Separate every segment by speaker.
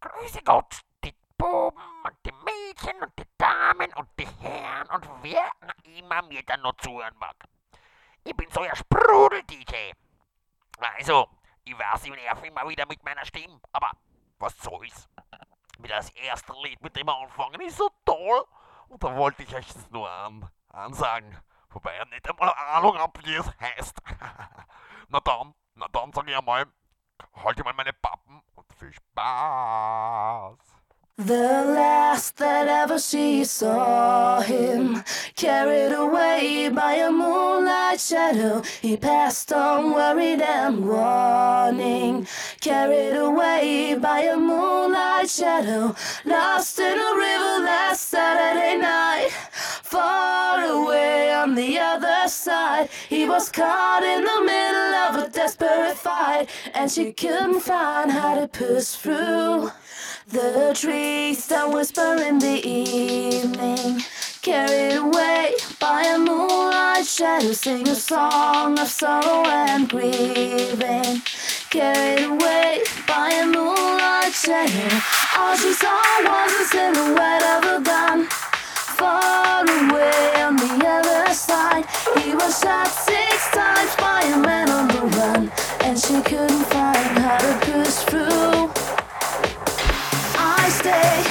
Speaker 1: Grüße Gott, die Buben und die Mädchen und die Damen und die Herren und wer immer mir dann noch zuhören mag. Ich bin so ein Sprudel-DJ. Also, ich weiß, ich nerv immer wieder mit meiner Stimme, aber was soll's. Mit das erste Lied, mit dem wir anfangen, ist so toll. Und da wollte ich euch das nur an, ansagen. Wobei ich nicht einmal Ahnung hab, wie es heißt. na dann, na dann sag ich einmal, halte mal meine Pappen
Speaker 2: The last that ever she saw him, carried away by a moonlight shadow, he passed on worried and warning. Carried away by a moonlight shadow, lost in a river last Saturday night. Far away on the other side, he was caught in the middle of a desperate fight, and she couldn't find how to push through. The trees that whisper in the evening, carried away by a moonlight shadow, sing a song of sorrow and grieving. Carried away by a moonlight shadow, all she saw was the silhouette of a gun. Far away on the other side, he was shot six times by a man on the run, and she couldn't find how to push through. I stay,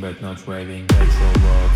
Speaker 3: but not raving. Petrol rock,